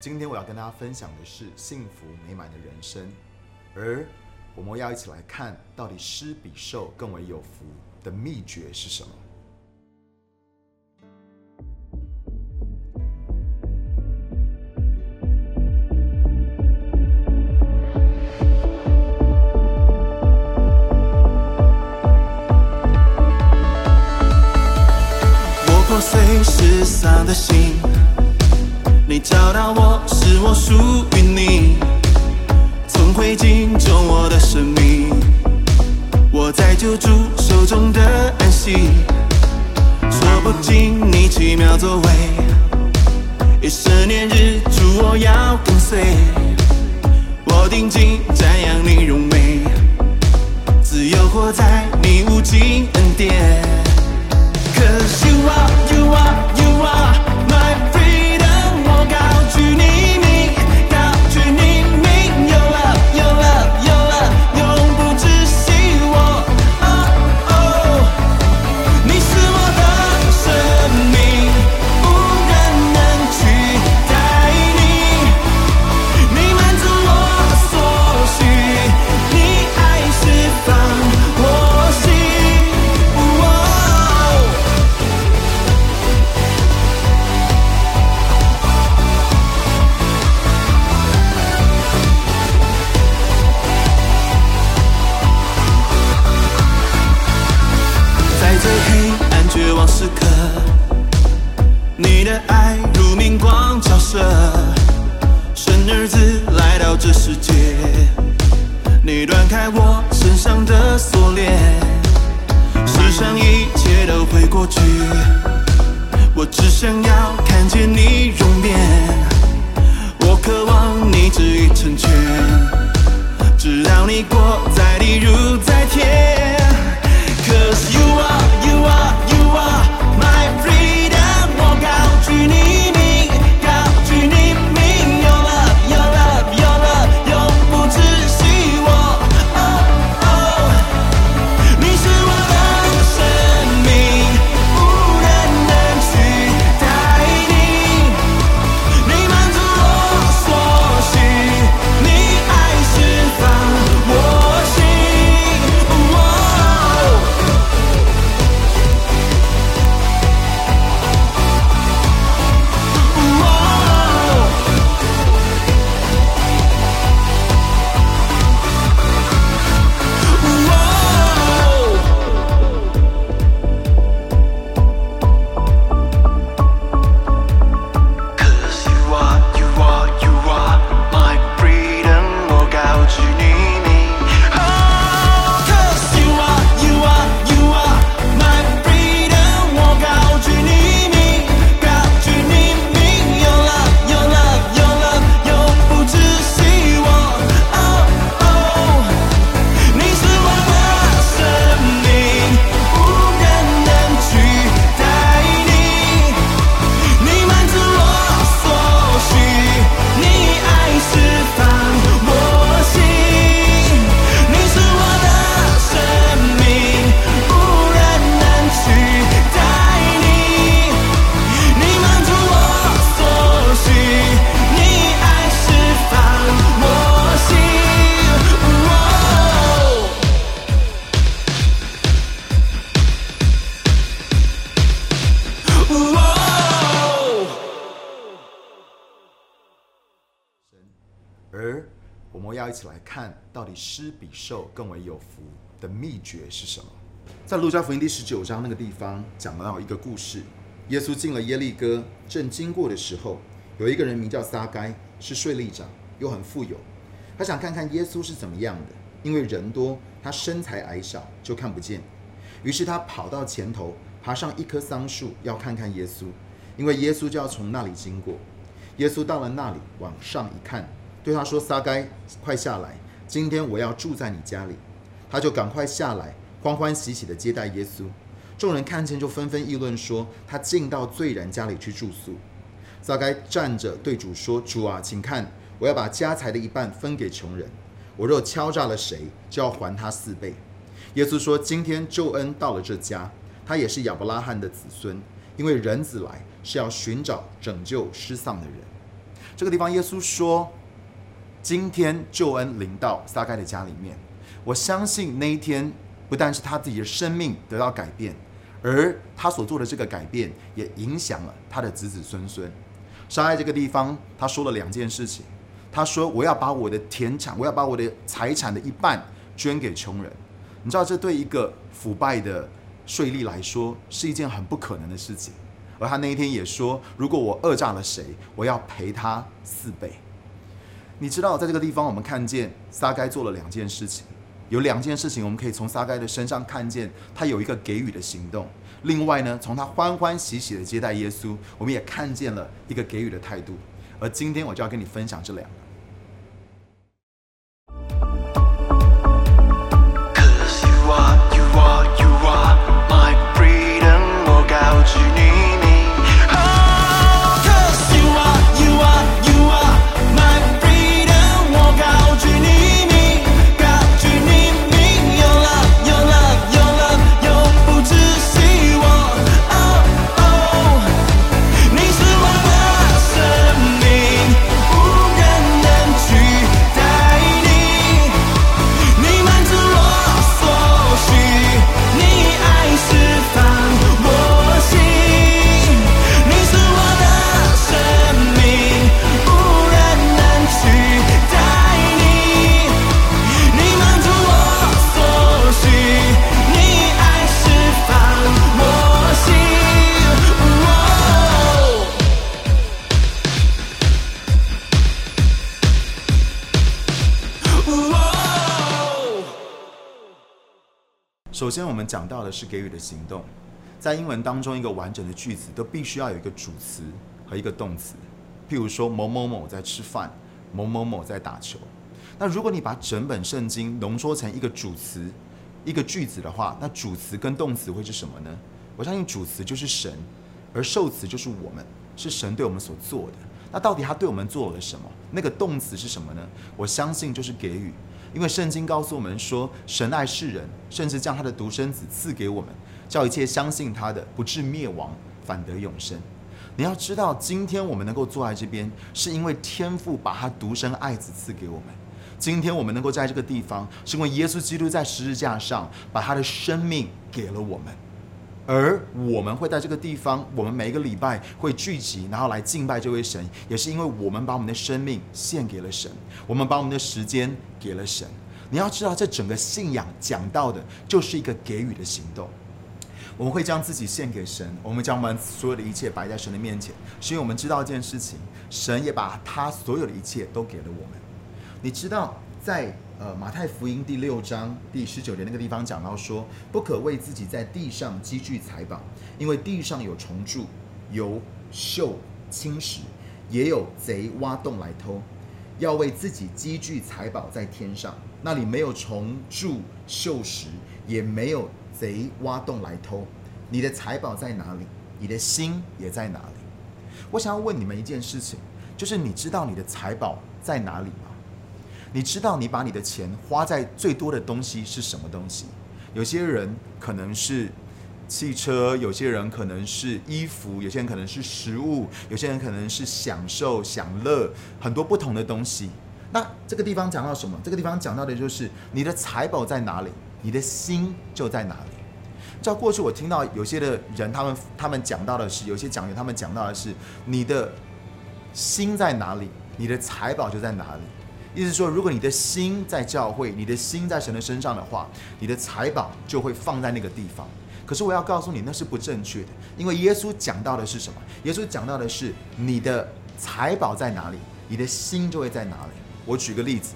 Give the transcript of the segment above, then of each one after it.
今天我要跟大家分享的是幸福美满的人生，而我们要一起来看到底施比受更为有福的秘诀是什么。我破碎失丧的心，你找到我，是我属于你，从灰烬中我的生命，我在救主手中的安息，说不尽你奇妙作为，一十年日主我要跟随，我定睛瞻仰你荣美，自由活在你无尽恩典。Cause you are, you are 底施比受更为有福的秘诀是什么。在路加福音第十九章那个地方讲到一个故事，耶稣进了耶利哥，正经过的时候，有一个人名叫撒该，是税吏长，又很富有。他想看看耶稣是怎么样的，因为人多，他身材矮小，就看不见。于是他跑到前头，爬上一棵桑树，要看看耶稣，因为耶稣就要从那里经过。耶稣到了那里，往上一看，对他说：“撒该，快下来，今天我要住在你家里。”他就赶快下来，欢欢喜喜地接待耶稣。众人看见，就纷纷议论说：“他进到罪人家里去住宿。”撒该站着对主说：“主啊，请看，我要把家财的一半分给穷人。我若敲诈了谁，就要还他四倍。”耶稣说：“今天救恩到了这家，他也是亚伯拉罕的子孙，因为人子来是要寻找拯救失丧的人。”这个地方耶稣说，今天救恩临到撒该的家里面，我相信那一天不但是他自己的生命得到改变，而他所做的这个改变也影响了他的子子孙孙。撒该这个地方，他说了两件事情，他说我要把我的田产，我要把我的财产的一半捐给穷人。你知道，这对一个腐败的税吏来说是一件很不可能的事情。而他那一天也说，如果我讹诈了谁，我要赔他四倍。你知道，在这个地方，我们看见撒该做了两件事情，有两件事情我们可以从撒该的身上看见他有一个给予的行动。另外呢，从他欢欢喜喜的接待耶稣，我们也看见了一个给予的态度。而今天我就要跟你分享这两个。首先，我们讲到的是给予的行动，在英文当中，一个完整的句子都必须要有一个主词和一个动词。譬如说，某某某在吃饭，某某某在打球。那如果你把整本圣经浓缩成一个主词、一个句子的话，那主词跟动词会是什么呢？我相信主词就是神，而受词就是我们，是神对我们所做的。那到底他对我们做了什么？那个动词是什么呢？我相信就是给予。因为圣经告诉我们说，神爱世人，甚至将他的独生子赐给我们，叫一切相信他的不至灭亡，反得永生。你要知道，今天我们能够坐在这边，是因为天父把他独生爱子赐给我们。今天我们能够在这个地方，是因为耶稣基督在十字架上把他的生命给了我们。而我们会在这个地方，我们每一个礼拜会聚集，然后来敬拜这位神，也是因为我们把我们的生命献给了神，我们把我们的时间给了神。你要知道，这整个信仰讲到的就是一个给予的行动。我们会将自己献给神，我们将我们所有的一切摆在神的面前，是因为我们知道一件事情，神也把他所有的一切都给了我们。你知道，在呃马太福音第六章第十九节那个地方讲到说，不可为自己在地上积聚财宝，因为地上有虫蛀，有锈侵蚀，也有贼挖洞来偷。要为自己积聚财宝在天上，那里没有虫蛀锈蚀，也没有贼挖洞来偷。你的财宝在哪里？你的心也在哪里？我想要问你们一件事情，就是你知道你的财宝在哪里吗？你知道你把你的钱花在最多的东西是什么东西？有些人可能是汽车，有些人可能是衣服，有些人可能是食物，有些人可能是享受、享乐，很多不同的东西。那这个地方讲到什么？这个地方讲到的就是你的财宝在哪里，你的心就在哪里。照过去我听到有些的人，他们他们讲到的是，有些讲员他们讲到的是，你的心在哪里，你的财宝就在哪里。意思说，如果你的心在教会，你的心在神的身上的话，你的财宝就会放在那个地方。可是我要告诉你，那是不正确的，因为耶稣讲到的是什么？耶稣讲到的是你的财宝在哪里，你的心就会在哪里。我举个例子，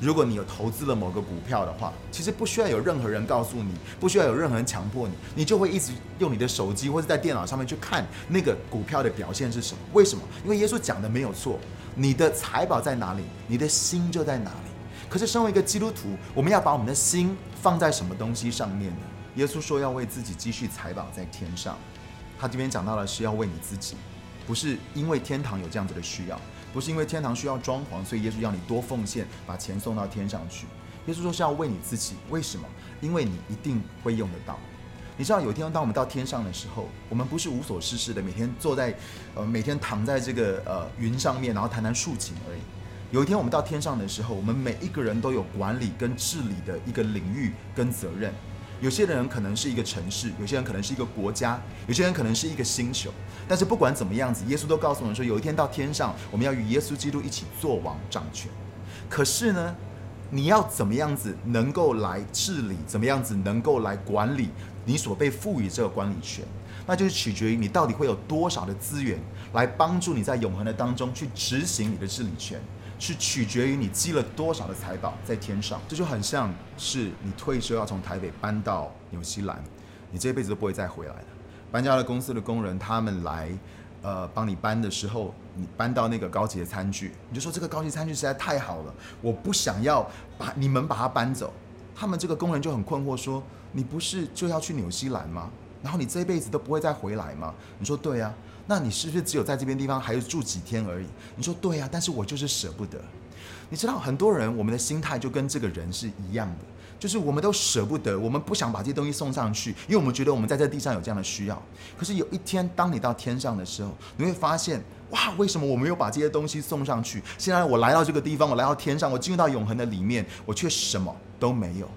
如果你有投资了某个股票的话，其实不需要有任何人告诉你，不需要有任何人强迫你，你就会一直用你的手机或者在电脑上面去看那个股票的表现是什么。为什么？因为耶稣讲的没有错，你的财宝在哪里，你的心就在哪里。可是身为一个基督徒，我们要把我们的心放在什么东西上面呢？耶稣说要为自己积蓄财宝在天上，他这边讲到的是要为你自己，不是因为天堂有这样子的需要，不是因为天堂需要装潢，所以耶稣要你多奉献，把钱送到天上去。耶稣说是要为你自己，为什么？因为你一定会用得到。你知道，有一天当我们到天上的时候，我们不是无所事事的，每天坐在，呃，每天躺在这个呃云上面，然后谈谈竖琴而已。有一天我们到天上的时候，我们每一个人都有管理跟治理的一个领域跟责任。有些人可能是一个城市，有些人可能是一个国家，有些人可能是一个星球。但是不管怎么样子，耶稣都告诉我们说，有一天到天上，我们要与耶稣基督一起做王掌权。可是呢，你要怎么样子能够来治理，怎么样子能够来管理你所被赋予这个管理权？那就是取决于你到底会有多少的资源来帮助你在永恒的当中去执行你的治理权。是取决于你积了多少的财宝在天上，这就很像是你退休要从台北搬到纽西兰，你这辈子都不会再回来了。搬家的公司的工人他们来，呃，帮你搬的时候，你搬到那个高级的餐具，你就说这个高级餐具实在太好了，我不想要把你们把它搬走。他们这个工人就很困惑说：“你不是就要去纽西兰吗？然后你这一辈子都不会再回来吗？”你说：“对呀。”那你是不是只有在这边地方还是住几天而已？你说对呀，但是我就是舍不得。你知道很多人我们的心态就跟这个人是一样的，就是我们都舍不得，我们不想把这些东西送上去，因为我们觉得我们在这地上有这样的需要。可是有一天，当你到天上的时候，你会发现，哇，为什么我没有把这些东西送上去？现在我来到这个地方，我来到天上，我进入到永恒的里面，我却什么都没有。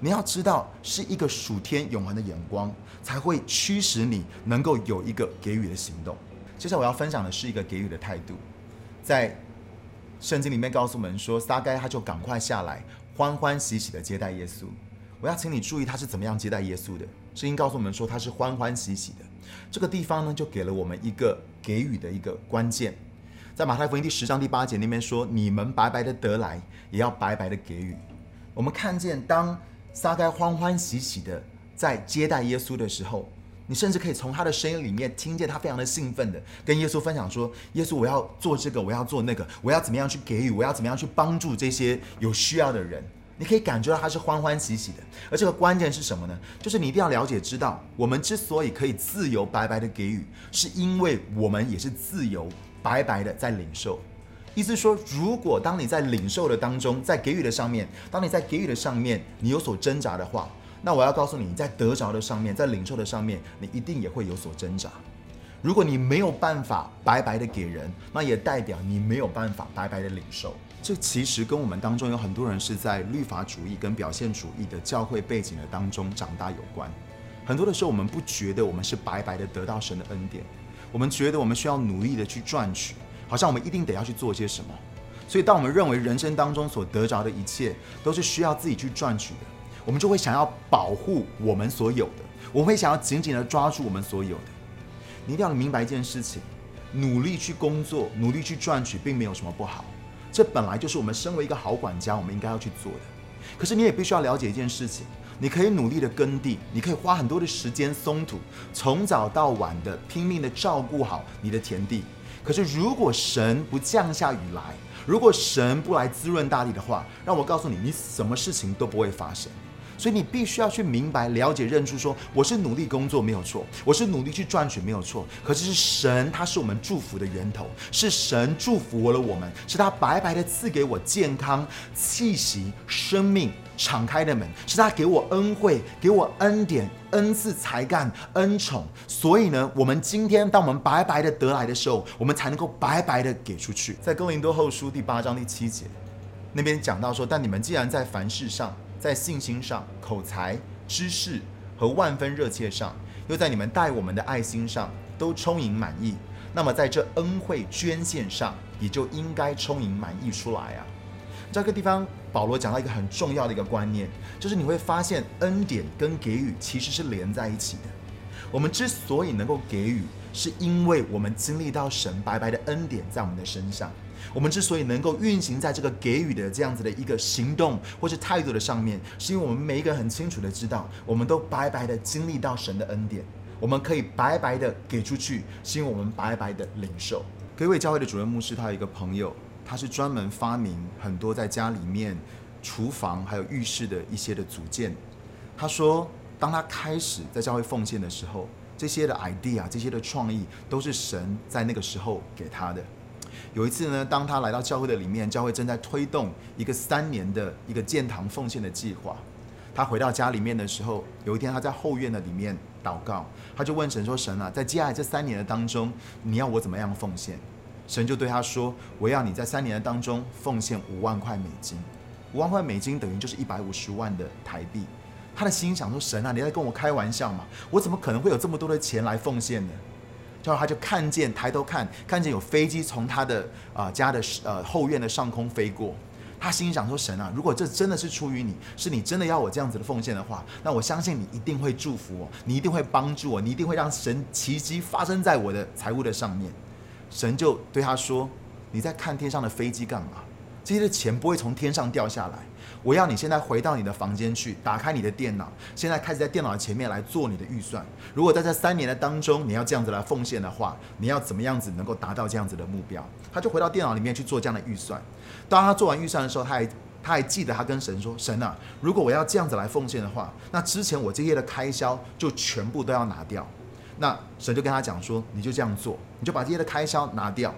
你要知道，是一个属天永恒的眼光，才会驱使你能够有一个给予的行动。接下来我要分享的是一个给予的态度，在圣经里面告诉我们说，撒该他就赶快下来，欢欢喜喜的接待耶稣。我要请你注意他是怎么样接待耶稣的。圣经告诉我们说，他是欢欢喜喜的。这个地方呢，就给了我们一个给予的一个关键。在马太福音第十章第八节那边说：“你们白白的得来，也要白白的给予。”我们看见当。撒该欢欢喜喜的在接待耶稣的时候，你甚至可以从他的声音里面听见他非常的兴奋的跟耶稣分享说：“耶稣，我要做这个，我要做那个，我要怎么样去给予，我要怎么样去帮助这些有需要的人。”你可以感觉到他是欢欢喜喜的。而这个关键是什么呢？就是你一定要了解知道，我们之所以可以自由白白的给予，是因为我们也是自由白白的在领受。意思说，如果当你在领受的当中，在给予的上面，当你在给予的上面，你有所挣扎的话，那我要告诉你，在得着的上面，在领受的上面，你一定也会有所挣扎。如果你没有办法白白的给人，那也代表你没有办法白白的领受。这其实跟我们当中有很多人是在律法主义跟表现主义的教会背景的当中长大有关。很多的时候，我们不觉得我们是白白的得到神的恩典，我们觉得我们需要努力的去赚取。好像我们一定得要去做些什么，所以当我们认为人生当中所得着的一切都是需要自己去赚取的，我们就会想要保护我们所有的，我会想要紧紧的抓住我们所有的。你一定要明白一件事情：努力去工作，努力去赚取，并没有什么不好。这本来就是我们身为一个好管家，我们应该要去做的。可是你也必须要了解一件事情：你可以努力的耕地，你可以花很多的时间松土，从早到晚的拼命的照顾好你的田地。可是，如果神不降下雨来，如果神不来滋润大地的话，让我告诉你，你什么事情都不会发生。所以你必须要去明白、了解、认出，说我是努力工作没有错，我是努力去赚取没有错。可是是神，他是我们祝福的源头，是神祝福了我们，是他白白的赐给我健康、气息、生命。敞开的门是他给我恩惠，给我恩典、恩赐、才干、恩宠。所以呢，我们今天当我们白白的得来的时候，我们才能够白白的给出去。在哥林多后书第八章第七节那边讲到说：“但你们既然在凡事上，在信心上、口才、知识和万分热切上，又在你们待我们的爱心上都充盈满意，那么在这恩惠捐献上，也就应该充盈满意出来啊。”这个地方，保罗讲到一个很重要的一个观念，就是你会发现恩典跟给予其实是连在一起的。我们之所以能够给予，是因为我们经历到神白白的恩典在我们的身上。我们之所以能够运行在这个给予的这样子的一个行动或是态度的上面，是因为我们每一个很清楚的知道，我们都白白的经历到神的恩典，我们可以白白的给出去，是因为我们白白的领受。各位教会的主任牧师，他有一个朋友。他是专门发明很多在家里面厨房还有浴室的一些的组件。他说，当他开始在教会奉献的时候，这些的 idea、这些的创意都是神在那个时候给他的。有一次呢，当他来到教会的里面，教会正在推动一个三年的一个建堂奉献的计划。他回到家里面的时候，有一天他在后院的里面祷告，他就问神说：“神啊，在接下来这三年的当中，你要我怎么样奉献？”神就对他说：“我要你在三年的当中奉献五万块美金，五万块美金等于就是一百五十万的台币。”他的心想说：“神啊，你在跟我开玩笑吗？我怎么可能会有这么多的钱来奉献呢？”然后他就看见抬头看，看见有飞机从他的啊家的呃后院的上空飞过。他心里想说：“神啊，如果这真的是出于你，是你真的要我这样子的奉献的话，那我相信你一定会祝福我，你一定会帮助我，你一定会让神奇迹发生在我的财务的上面。”神就对他说：“你在看天上的飞机干嘛？这些钱不会从天上掉下来。我要你现在回到你的房间去，打开你的电脑，现在开始在电脑前面来做你的预算。如果在这三年的当中，你要这样子来奉献的话，你要怎么样子能够达到这样子的目标？”他就回到电脑里面去做这样的预算。当他做完预算的时候，他还他还记得他跟神说：“神啊，如果我要这样子来奉献的话，那之前我这些的开销就全部都要拿掉。”那神就跟他讲说：“你就这样做，你就把这些的开销拿掉，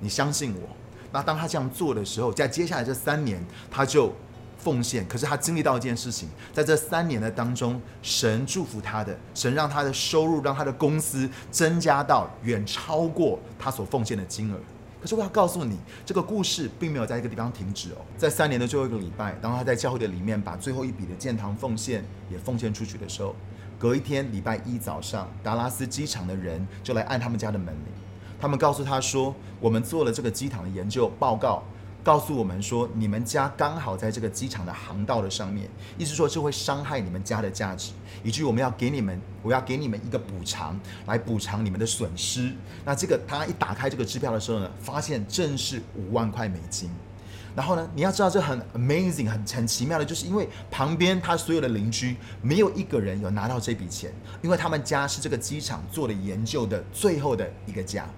你相信我。”那当他这样做的时候，在接下来这三年，他就奉献。可是他经历到一件事情，在这三年的当中，神祝福他的，神让他的收入，让他的公司增加到远超过他所奉献的金额。可是我要告诉你，这个故事并没有在一个地方停止哦。在三年的最后一个礼拜，当他在教会的里面把最后一笔的建堂奉献也奉献出去的时候，隔一天礼拜一早上，达拉斯机场的人就来按他们家的门铃。他们告诉他说：“我们做了这个机场的研究报告。”告诉我们说，你们家刚好在这个机场的航道的上面，意思说这会伤害你们家的价值，以至于我们要给你们，我要给你们一个补偿，来补偿你们的损失。那这个他一打开这个支票的时候呢，发现正是五万块美金。然后呢，你要知道这很 amazing，很很奇妙的，就是因为旁边他所有的邻居没有一个人有拿到这笔钱，因为他们家是这个机场做的研究的最后的一个家。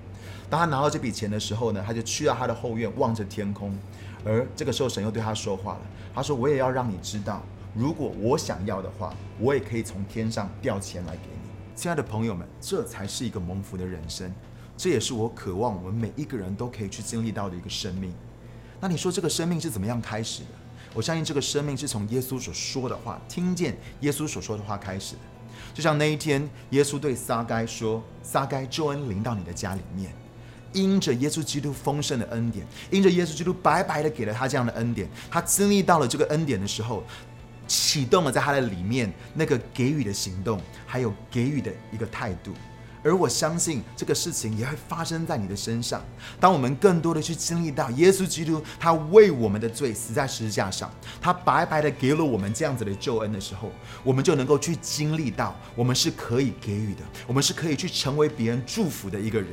当他拿到这笔钱的时候呢，他就去到他的后院，望着天空。而这个时候，神又对他说话了。他说：“我也要让你知道，如果我想要的话，我也可以从天上掉钱来给你。”亲爱的朋友们，这才是一个蒙福的人生。这也是我渴望我们每一个人都可以去经历到的一个生命。那你说这个生命是怎么样开始的？我相信这个生命是从耶稣所说的话，听见耶稣所说的话开始的。就像那一天，耶稣对撒该说：“撒该，救恩临到你的家里面。”因着耶稣基督丰盛的恩典，因着耶稣基督白白的给了他这样的恩典，他经历到了这个恩典的时候，启动了在他的里面那个给予的行动，还有给予的一个态度。而我相信这个事情也会发生在你的身上。当我们更多的去经历到耶稣基督他为我们的罪死在十字架上，他白白的给了我们这样子的救恩的时候，我们就能够去经历到，我们是可以给予的，我们是可以去成为别人祝福的一个人。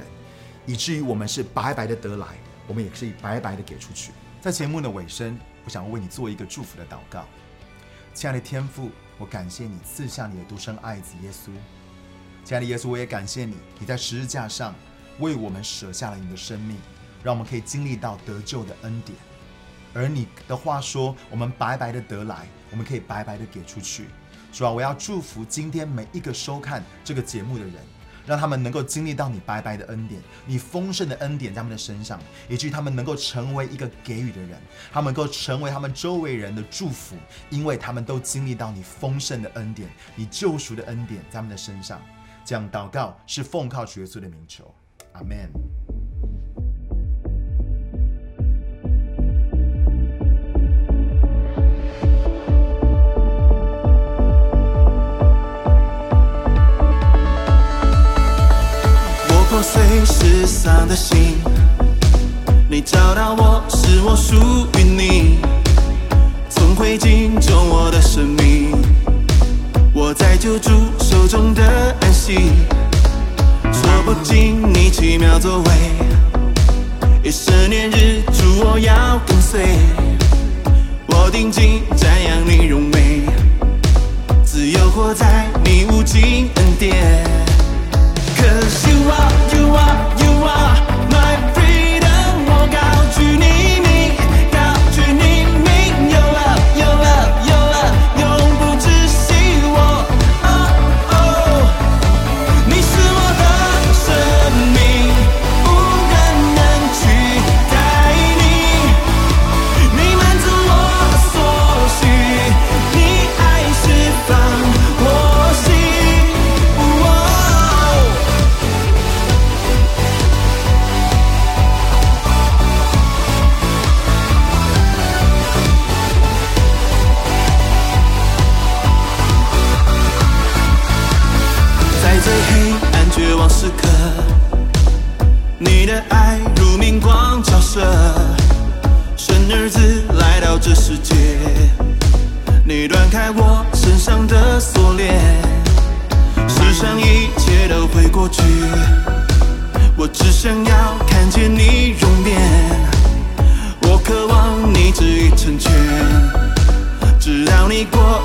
以至于我们是白白的得来，我们也可以白白的给出去。在节目的尾声，我想为你做一个祝福的祷告。亲爱的天父，我感谢你赐下你的独生爱子耶稣。亲爱的耶稣，我也感谢你，你在十字架上为我们舍下了你的生命，让我们可以经历到得救的恩典。而你的话说，我们白白的得来，我们可以白白的给出去。主啊，我要祝福今天每一个收看这个节目的人。让他们能够经历到你白白的恩典，你丰盛的恩典在他们的身上，以至于他们能够成为一个给予的人，他们能够成为他们周围人的祝福，因为他们都经历到你丰盛的恩典，你救赎的恩典在他们的身上。这样祷告是奉靠主耶稣的名求，阿门。破碎失丧的心，你找到我，是我属于你。从灰烬中我的生命，我在救主手中的安息。说不尽你奇妙作为，一生年日主我要跟随。我定睛瞻仰你荣美，自由活在你无尽恩典。Cause you are, you are, you are my 容颜。我渴望你给予成全直到你过